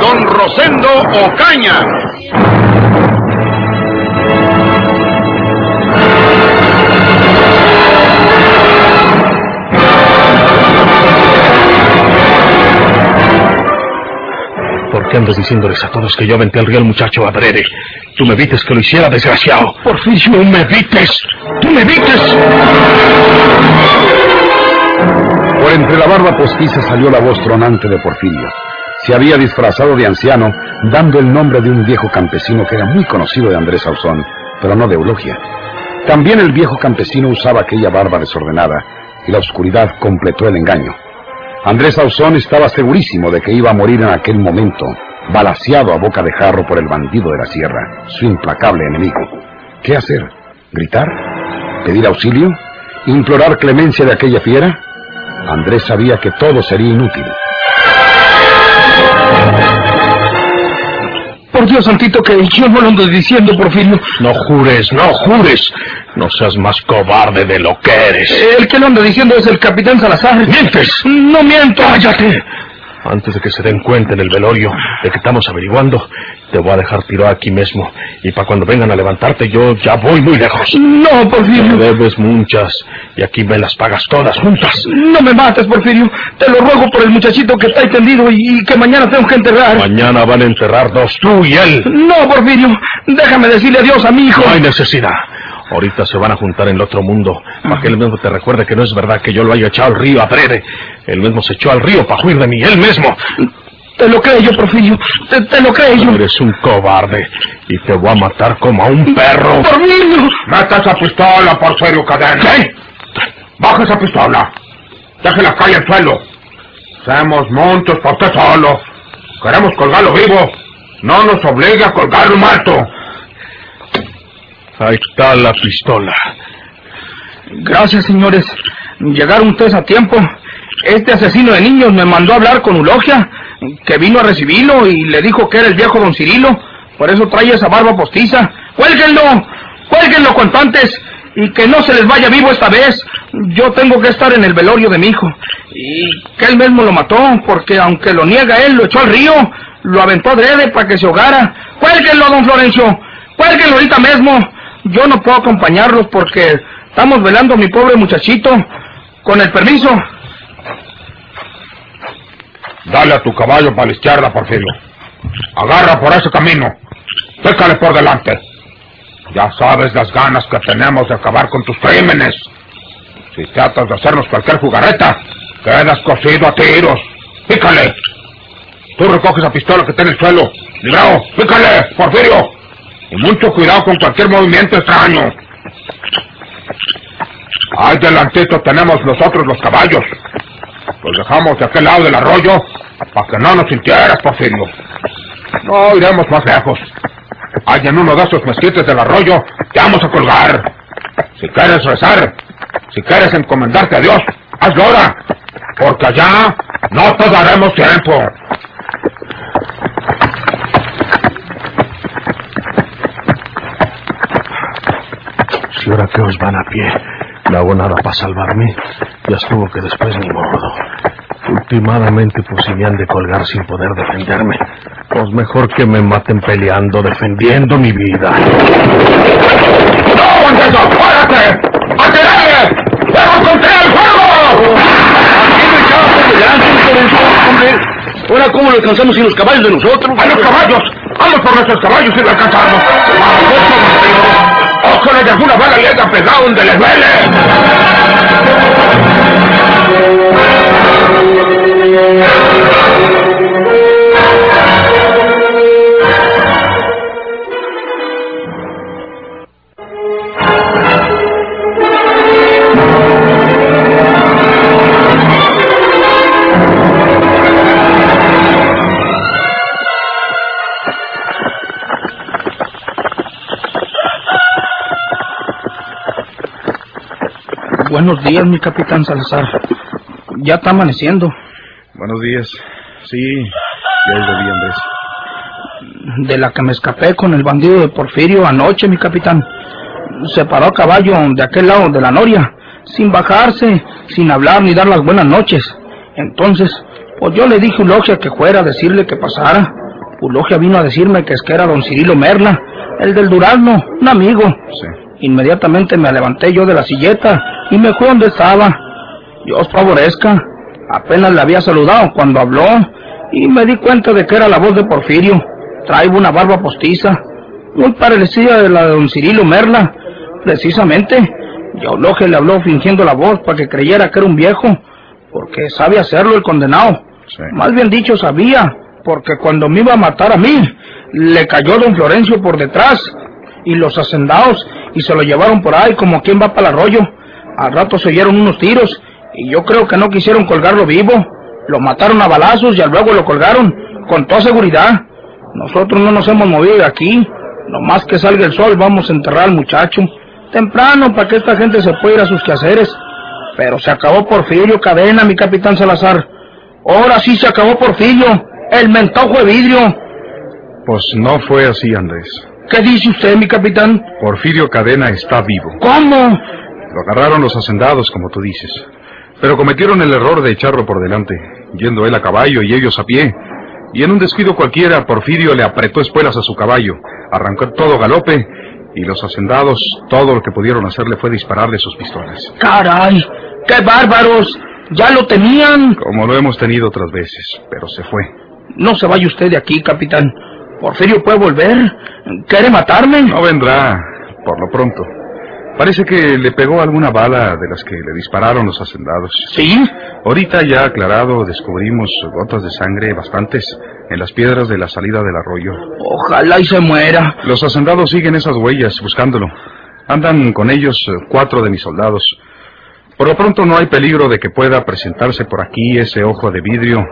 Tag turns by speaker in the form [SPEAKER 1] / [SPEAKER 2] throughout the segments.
[SPEAKER 1] Don Rosendo Ocaña.
[SPEAKER 2] ¿Por qué andas diciéndoles a todos que yo aventé al río al muchacho adrede? Tú me vites que lo hiciera, desgraciado. Porfirio, tú me vites. Tú me vites.
[SPEAKER 1] Por entre la barba postiza salió la voz tronante de Porfirio. Se había disfrazado de anciano, dando el nombre de un viejo campesino que era muy conocido de Andrés Ausón, pero no de Eulogia. También el viejo campesino usaba aquella barba desordenada, y la oscuridad completó el engaño. Andrés Ausón estaba segurísimo de que iba a morir en aquel momento, balaseado a boca de jarro por el bandido de la sierra, su implacable enemigo. ¿Qué hacer? ¿Gritar? ¿Pedir auxilio? ¿Implorar clemencia de aquella fiera? Andrés sabía que todo sería inútil.
[SPEAKER 2] Por Dios santito que yo no lo ando diciendo, Porfirio. No jures, no jures. No seas más cobarde de lo que eres. El que lo anda diciendo es el capitán Salazar. ¡Mientes! No miento. ¡Cállate! Antes de que se den cuenta en el velorio de que estamos averiguando, te voy a dejar tirado aquí mismo. Y para cuando vengan a levantarte, yo ya voy muy lejos. No, Porfirio. Me debes muchas. Y aquí me las pagas todas juntas. No me mates, Porfirio. Te lo ruego por el muchachito que está ahí tendido y, y que mañana tengo que enterrar. Mañana van a enterrar dos, tú y él. No, Porfirio. Déjame decirle adiós a mi hijo. No hay necesidad. Ahorita se van a juntar en el otro mundo para que él mismo te recuerde que no es verdad que yo lo haya echado al río adrede. Él mismo se echó al río para huir de mí, él mismo. Te lo creo yo, Porfirio. Te, te lo creo yo. Eres un cobarde y te voy a matar como a un perro. ¡Porfirio!
[SPEAKER 3] Meta esa pistola, Porfirio Cadena.
[SPEAKER 2] ¿Qué?
[SPEAKER 3] Baja esa pistola. Déjela caer al suelo. Seamos montos por usted solo. Queremos colgarlo vivo. No nos obligue a colgarlo muerto.
[SPEAKER 2] Ahí está la pistola.
[SPEAKER 4] Gracias, señores. Llegaron ustedes a tiempo. Este asesino de niños me mandó a hablar con Ulogia, que vino a recibirlo y le dijo que era el viejo don Cirilo. Por eso trae esa barba postiza. ¡Cuélguenlo! ¡Cuélguenlo cuanto antes! Y que no se les vaya vivo esta vez. Yo tengo que estar en el velorio de mi hijo. Y que él mismo lo mató, porque aunque lo niega él, lo echó al río, lo aventó adrede para que se ahogara. ¡Cuélguenlo, don Florencio! ¡Cuélguenlo ahorita mismo! Yo no puedo acompañarlos porque estamos velando a mi pobre muchachito. Con el permiso.
[SPEAKER 3] Dale a tu caballo para la izquierda, Porfirio. Agarra por ese camino. Pécale por delante. Ya sabes las ganas que tenemos de acabar con tus crímenes. Si tratas de hacernos cualquier jugarreta, quedas cosido a tiros. Pícale. Tú recoges la pistola que está en el suelo. Librao, pícale, Porfirio. Y mucho cuidado con cualquier movimiento extraño. Ahí delantito tenemos nosotros los caballos. Los dejamos de aquel lado del arroyo para que no nos sintieras, Porfirio. No iremos más lejos. Hay en uno de esos mezquites del arroyo te vamos a colgar. Si quieres rezar, si quieres encomendarte a Dios, hazlo ahora. Porque allá no te daremos tiempo.
[SPEAKER 2] Si ahora que os van a pie, no hago nada para salvarme, ya estuvo que después ni modo. Últimamente pues si me han de colgar sin poder defenderme. Pues mejor que me maten peleando, defendiendo mi vida.
[SPEAKER 3] ¡No, Monteso! ¡Párate! ¡A tirarle! ¡Pero contra el fuego!
[SPEAKER 4] Ahora, ¿cómo lo alcanzamos sin los caballos de nosotros?
[SPEAKER 3] ¡A los caballos! ¡Vamos por nuestros caballos y lo alcanzamos! ¡Vamos! ¡Ojalá de alguna bala le haya pegado donde le duele!
[SPEAKER 4] Buenos días, mi capitán Salazar. Ya está amaneciendo.
[SPEAKER 1] Buenos días. Sí, ya es de día, Andrés.
[SPEAKER 4] De la que me escapé con el bandido de Porfirio anoche, mi capitán. Se paró a caballo de aquel lado de la noria, sin bajarse, sin hablar ni dar las buenas noches. Entonces, pues yo le dije a Ulogia que fuera a decirle que pasara. Ulogia vino a decirme que es que era don Cirilo Merla, el del Durazno, un amigo.
[SPEAKER 1] Sí.
[SPEAKER 4] Inmediatamente me levanté yo de la silleta y me fui donde estaba. Dios favorezca. Apenas le había saludado cuando habló y me di cuenta de que era la voz de Porfirio. Traigo una barba postiza, muy parecida de la de don Cirilo Merla. Precisamente, y a Ulogia le habló fingiendo la voz para que creyera que era un viejo, porque sabe hacerlo el condenado.
[SPEAKER 1] Sí.
[SPEAKER 4] Más bien dicho, sabía, porque cuando me iba a matar a mí, le cayó don Florencio por detrás y los hacendados y se lo llevaron por ahí como quien va para el arroyo. Al rato se oyeron unos tiros y yo creo que no quisieron colgarlo vivo. Lo mataron a balazos y al luego lo colgaron, con toda seguridad. Nosotros no nos hemos movido de aquí. Nomás que salga el sol vamos a enterrar al muchacho. Temprano para que esta gente se pueda ir a sus quehaceres. Pero se acabó Porfirio Cadena, mi capitán Salazar. Ahora sí se acabó Porfirio, el mentojo de vidrio.
[SPEAKER 1] Pues no fue así, Andrés.
[SPEAKER 4] ¿Qué dice usted, mi capitán?
[SPEAKER 1] Porfirio Cadena está vivo.
[SPEAKER 4] ¿Cómo?
[SPEAKER 1] Lo agarraron los hacendados, como tú dices. Pero cometieron el error de echarlo por delante, yendo él a caballo y ellos a pie. Y en un descuido cualquiera, Porfirio le apretó espuelas a su caballo, arrancó todo galope, y los hacendados, todo lo que pudieron hacerle fue dispararle sus pistolas.
[SPEAKER 4] ¡Caray! ¡Qué bárbaros! ¡Ya lo tenían!
[SPEAKER 1] Como lo hemos tenido otras veces, pero se fue.
[SPEAKER 4] No se vaya usted de aquí, capitán. Porfirio puede volver. ¿Quiere matarme?
[SPEAKER 1] No vendrá, por lo pronto. Parece que le pegó alguna bala de las que le dispararon los hacendados.
[SPEAKER 4] ¿Sí?
[SPEAKER 1] Ahorita ya aclarado descubrimos gotas de sangre bastantes en las piedras de la salida del arroyo.
[SPEAKER 4] Ojalá y se muera.
[SPEAKER 1] Los hacendados siguen esas huellas buscándolo. Andan con ellos cuatro de mis soldados. Por lo pronto no hay peligro de que pueda presentarse por aquí ese ojo de vidrio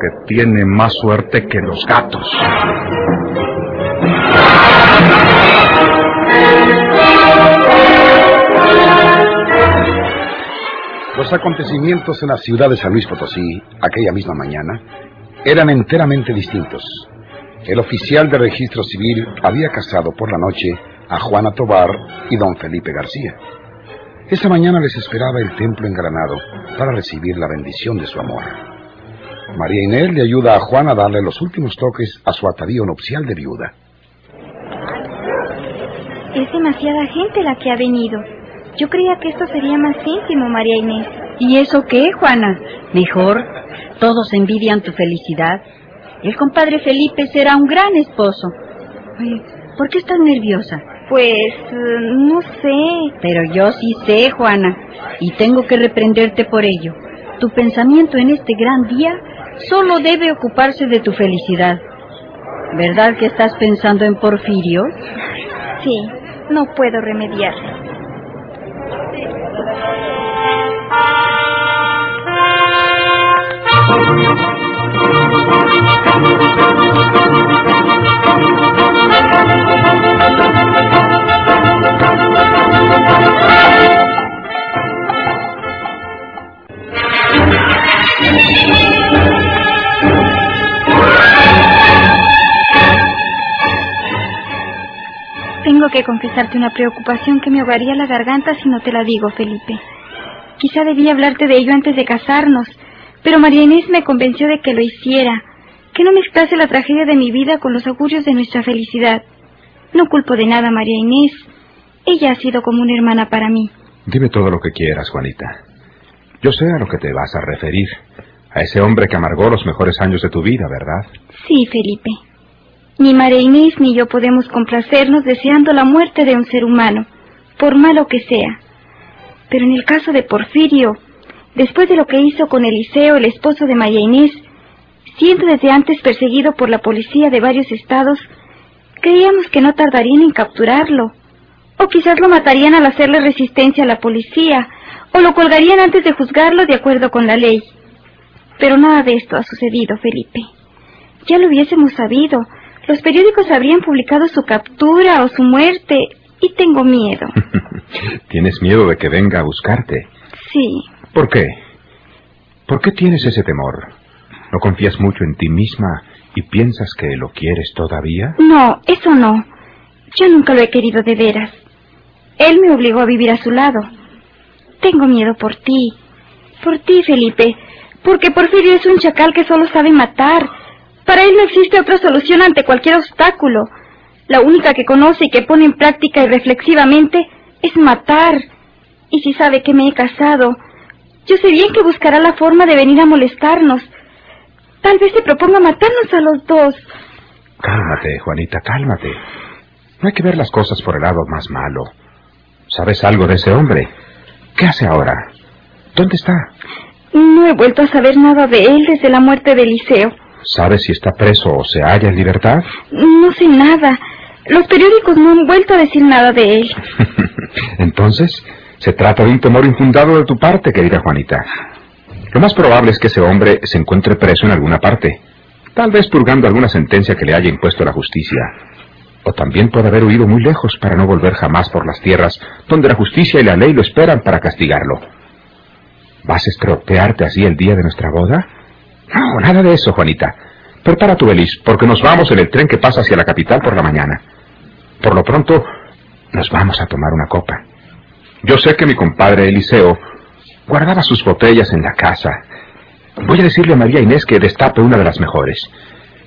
[SPEAKER 1] que tiene más suerte que los gatos. Los acontecimientos en la ciudad de San Luis Potosí, aquella misma mañana, eran enteramente distintos. El oficial de registro civil había casado por la noche a Juana Tobar y don Felipe García. Esa mañana les esperaba el templo engranado para recibir la bendición de su amor. María Inés le ayuda a Juan a darle los últimos toques a su atavío nupcial de viuda.
[SPEAKER 5] Es demasiada gente la que ha venido. Yo creía que esto sería más íntimo, María Inés.
[SPEAKER 6] ¿Y eso qué, Juana? Mejor. Todos envidian tu felicidad. El compadre Felipe será un gran esposo. Oye, ¿por qué estás nerviosa?
[SPEAKER 5] Pues, no sé.
[SPEAKER 6] Pero yo sí sé, Juana, y tengo que reprenderte por ello. Tu pensamiento en este gran día solo debe ocuparse de tu felicidad. ¿Verdad que estás pensando en Porfirio?
[SPEAKER 5] Sí, no puedo remediarlo. Tengo que confesarte una preocupación que me ahogaría la garganta si no te la digo, Felipe. Quizá debía hablarte de ello antes de casarnos, pero María Inés me convenció de que lo hiciera, que no mezclase la tragedia de mi vida con los augurios de nuestra felicidad. No culpo de nada a María Inés. Ella ha sido como una hermana para mí.
[SPEAKER 7] Dime todo lo que quieras, Juanita. Yo sé a lo que te vas a referir. A ese hombre que amargó los mejores años de tu vida, ¿verdad?
[SPEAKER 5] Sí, Felipe. Ni María Inés ni yo podemos complacernos deseando la muerte de un ser humano, por malo que sea. Pero en el caso de Porfirio, después de lo que hizo con Eliseo, el esposo de María Inés, siendo desde antes perseguido por la policía de varios estados, creíamos que no tardarían en capturarlo. O quizás lo matarían al hacerle resistencia a la policía, o lo colgarían antes de juzgarlo de acuerdo con la ley. Pero nada de esto ha sucedido, Felipe. Ya lo hubiésemos sabido. Los periódicos habrían publicado su captura o su muerte, y tengo miedo.
[SPEAKER 7] Tienes miedo de que venga a buscarte.
[SPEAKER 5] Sí.
[SPEAKER 7] ¿Por qué? ¿Por qué tienes ese temor? ¿No confías mucho en ti misma y piensas que lo quieres todavía?
[SPEAKER 5] No, eso no. Yo nunca lo he querido de veras. Él me obligó a vivir a su lado. Tengo miedo por ti. Por ti, Felipe. Porque Porfirio es un chacal que solo sabe matar. Para él no existe otra solución ante cualquier obstáculo. La única que conoce y que pone en práctica y reflexivamente es matar. Y si sabe que me he casado, yo sé bien que buscará la forma de venir a molestarnos. Tal vez se proponga matarnos a los dos.
[SPEAKER 7] Cálmate, Juanita, cálmate. No hay que ver las cosas por el lado más malo. ¿Sabes algo de ese hombre? ¿Qué hace ahora? ¿Dónde está?
[SPEAKER 5] No he vuelto a saber nada de él desde la muerte de Eliseo.
[SPEAKER 7] ¿Sabes si está preso o se halla en libertad?
[SPEAKER 5] No sé nada. Los periódicos no han vuelto a decir nada de él.
[SPEAKER 7] Entonces, se trata de un temor infundado de tu parte, querida Juanita. Lo más probable es que ese hombre se encuentre preso en alguna parte, tal vez purgando alguna sentencia que le haya impuesto la justicia. O también puede haber huido muy lejos para no volver jamás por las tierras donde la justicia y la ley lo esperan para castigarlo. ¿Vas a estropearte así el día de nuestra boda? No, nada de eso, Juanita. Prepara tu belis, porque nos vamos en el tren que pasa hacia la capital por la mañana. Por lo pronto, nos vamos a tomar una copa. Yo sé que mi compadre Eliseo guardaba sus botellas en la casa. Voy a decirle a María Inés que destape una de las mejores.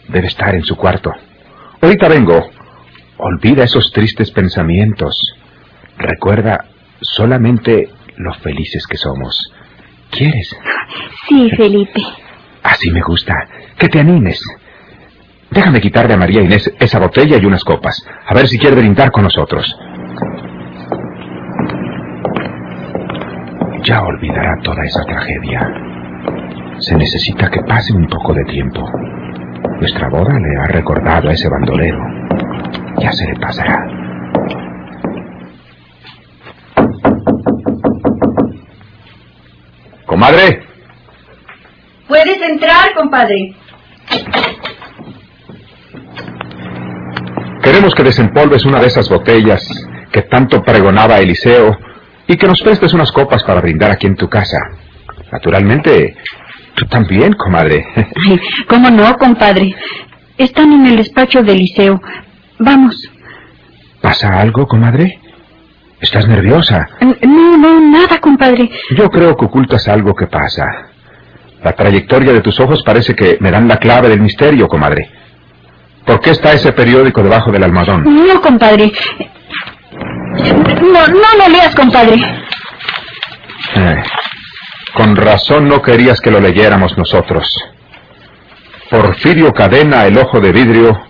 [SPEAKER 7] Debe estar en su cuarto. Ahorita vengo. Olvida esos tristes pensamientos. Recuerda solamente lo felices que somos. ¿Quieres?
[SPEAKER 5] Sí, Felipe.
[SPEAKER 7] Así me gusta. Que te animes. Déjame quitarle a María Inés esa botella y unas copas. A ver si quiere brindar con nosotros. Ya olvidará toda esa tragedia. Se necesita que pase un poco de tiempo. Nuestra boda le ha recordado a ese bandolero. Ya se le pasará. Comadre,
[SPEAKER 6] entrar, compadre.
[SPEAKER 7] queremos que desempolves una de esas botellas que tanto pregonaba Eliseo y que nos prestes unas copas para brindar aquí en tu casa. Naturalmente, tú también, comadre.
[SPEAKER 6] Ay, ¿cómo no, compadre? Están en el despacho de Eliseo. Vamos.
[SPEAKER 7] ¿Pasa algo, comadre? ¿Estás nerviosa?
[SPEAKER 6] No, no, nada, compadre.
[SPEAKER 7] Yo creo que ocultas algo que pasa. La trayectoria de tus ojos parece que me dan la clave del misterio, comadre. ¿Por qué está ese periódico debajo del almohadón?
[SPEAKER 6] No, compadre. No, no lo leas, compadre.
[SPEAKER 7] Eh, con razón no querías que lo leyéramos nosotros. Porfirio Cadena, el ojo de vidrio,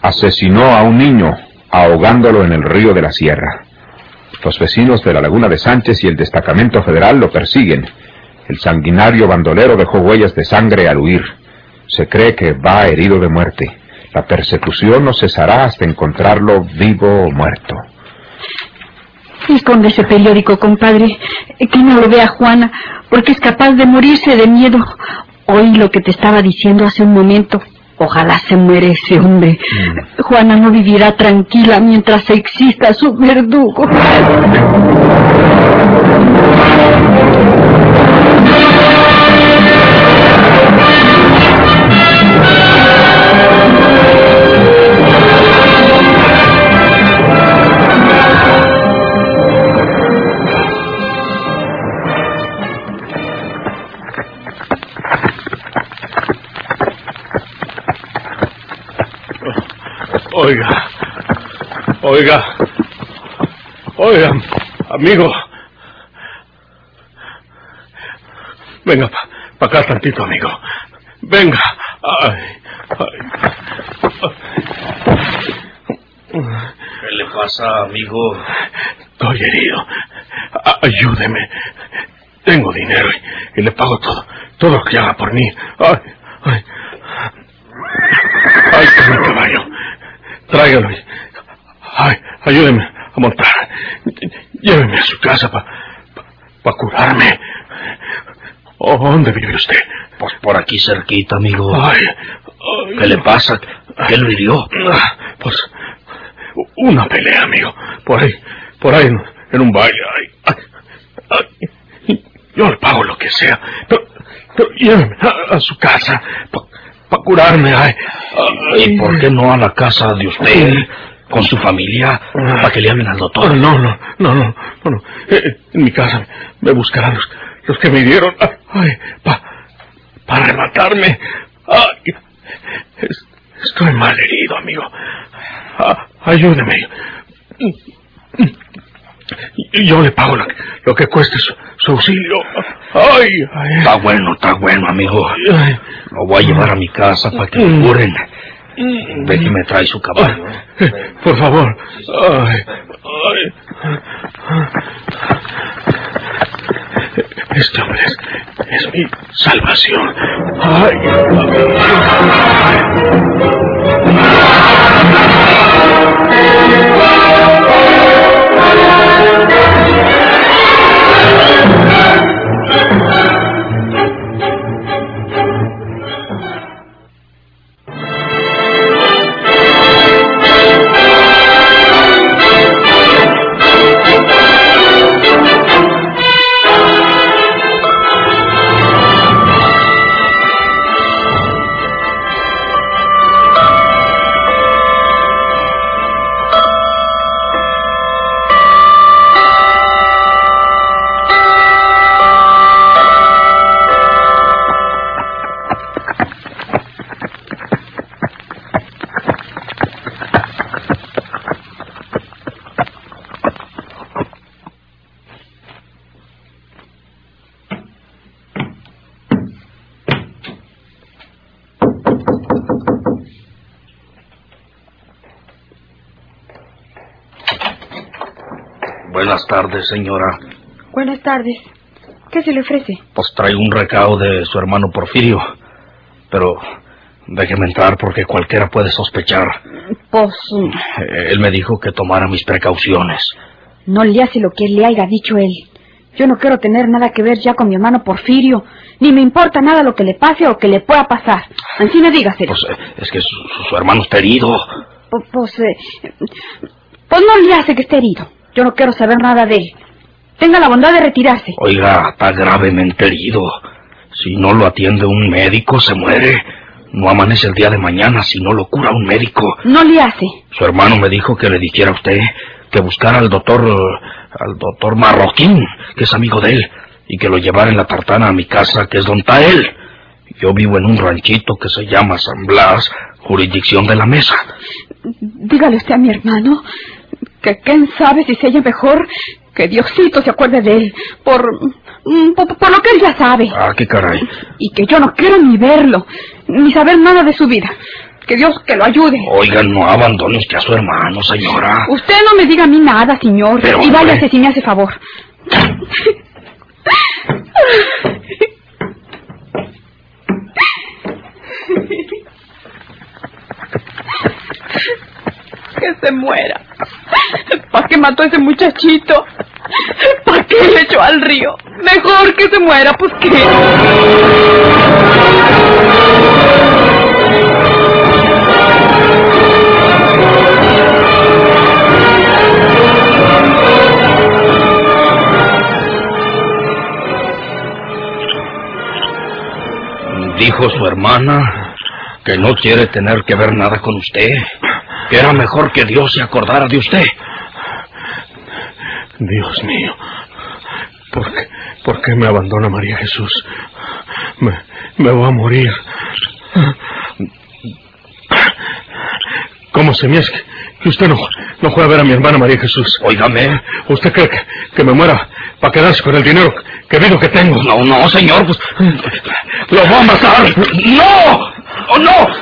[SPEAKER 7] asesinó a un niño ahogándolo en el río de la Sierra. Los vecinos de la Laguna de Sánchez y el destacamento federal lo persiguen. El sanguinario bandolero dejó huellas de sangre al huir. Se cree que va herido de muerte. La persecución no cesará hasta encontrarlo vivo o muerto.
[SPEAKER 6] Esconde ese periódico, compadre. Que no lo vea Juana, porque es capaz de morirse de miedo. Oí lo que te estaba diciendo hace un momento. Ojalá se muere ese hombre. Juana no vivirá tranquila mientras exista su verdugo.
[SPEAKER 2] Oiga, oiga, amigo. Venga, para acá tantito, amigo. Venga. Ay, ay.
[SPEAKER 8] ¿Qué le pasa, amigo?
[SPEAKER 2] Estoy herido. Ayúdeme. Tengo dinero y, y le pago todo, todo lo que haga por mí. Ay, ay. Está mi caballo. Tráigalo. y- Ay, ayúdeme a montar. Lléveme a su casa para curarme. Oh, ¿Dónde vive usted?
[SPEAKER 8] Pues por aquí cerquita, amigo.
[SPEAKER 2] Ay, ay.
[SPEAKER 8] ¿Qué le pasa? ¿Qué lo hirió?
[SPEAKER 2] Ah, Pues una pelea, amigo. Por ahí, por ahí en, en un baile. Ay, yo le pago lo que sea. Pero, pero lléveme a, a su casa para curarme. Ay,
[SPEAKER 8] ¿Y por qué no a la casa de usted? Con su familia, para que le hablen al doctor.
[SPEAKER 2] No, no, no, no, no, no. Eh, en mi casa me buscarán los, los que me dieron. Ay, para pa rematarme. Estoy mal herido, amigo. Ah, ayúdeme. Yo le pago lo, que- lo que cueste su, su auxilio. Ay,
[SPEAKER 8] Está bueno, está bueno, amigo. Lo voy a llevar a mi casa para que me curen. Déjeme traer su caballo.
[SPEAKER 2] Por favor. Ay, ay. Este hombre es, es mi salvación. Ay,
[SPEAKER 8] tardes, señora.
[SPEAKER 9] Buenas tardes. ¿Qué se le ofrece?
[SPEAKER 8] Pues traigo un recado de su hermano Porfirio. Pero déjeme entrar porque cualquiera puede sospechar.
[SPEAKER 10] Pues
[SPEAKER 8] Eh, Él me dijo que tomara mis precauciones.
[SPEAKER 10] no le hace lo que le haya dicho él. Yo no quiero tener nada que ver ya con mi hermano Porfirio, ni me importa nada lo que le pase o que le pueda pasar. Encima dígaselo.
[SPEAKER 8] Pues eh, es que su, su- su hermano está herido.
[SPEAKER 10] Pues, pues, eh, pues no le hace que esté herido. Yo no quiero saber nada de él. Tenga la bondad de retirarse.
[SPEAKER 8] Oiga, está gravemente herido. Si no lo atiende un médico, se muere. No amanece el día de mañana si no lo cura un médico.
[SPEAKER 10] No le hace.
[SPEAKER 8] Su hermano me dijo que le dijera a usted que buscara al doctor, al doctor Marroquín, que es amigo de él, y que lo llevara en la tartana a mi casa, que es donde está él. Yo vivo en un ranchito que se llama San Blas, jurisdicción de la mesa.
[SPEAKER 10] Dígale usted a mi hermano que quién sabe si se halla mejor que Diosito se acuerde de él por, mm, por, por lo que él ya sabe.
[SPEAKER 8] Ah, qué caray.
[SPEAKER 10] Y que yo no quiero ni verlo, ni saber nada de su vida. Que Dios que lo ayude.
[SPEAKER 8] Oiga, no abandone usted a su hermano, señora.
[SPEAKER 10] Usted no me diga a mí nada, señor.
[SPEAKER 8] Pero,
[SPEAKER 10] y váyase si me hace favor. Que se muera. ¿Para qué mató a ese muchachito? ¿Para qué le echó al río? Mejor que se muera, pues qué.
[SPEAKER 8] Dijo su hermana que no quiere tener que ver nada con usted. Era mejor que Dios se acordara de usted.
[SPEAKER 2] Dios mío. ¿Por qué, por qué me abandona María Jesús? Me, me voy a morir. ¿Cómo se me es que- usted no, no fue a ver a mi hermana María Jesús?
[SPEAKER 8] Óigame.
[SPEAKER 2] ¿Usted cree que, que me muera para quedarse con el dinero que digo que tengo?
[SPEAKER 8] No, no, señor, pues. ¡Lo va a matar! ¡No! ¡Oh, no!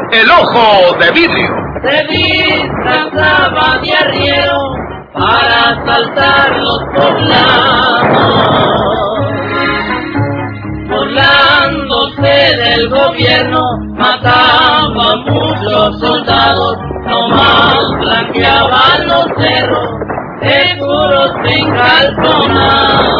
[SPEAKER 11] el ojo de vidrio.
[SPEAKER 12] Se disfrazaba de arriero para asaltar los poblados. Burlándose del gobierno, mataba a muchos soldados, nomás blanqueaban los cerros, seguros sin calzonados.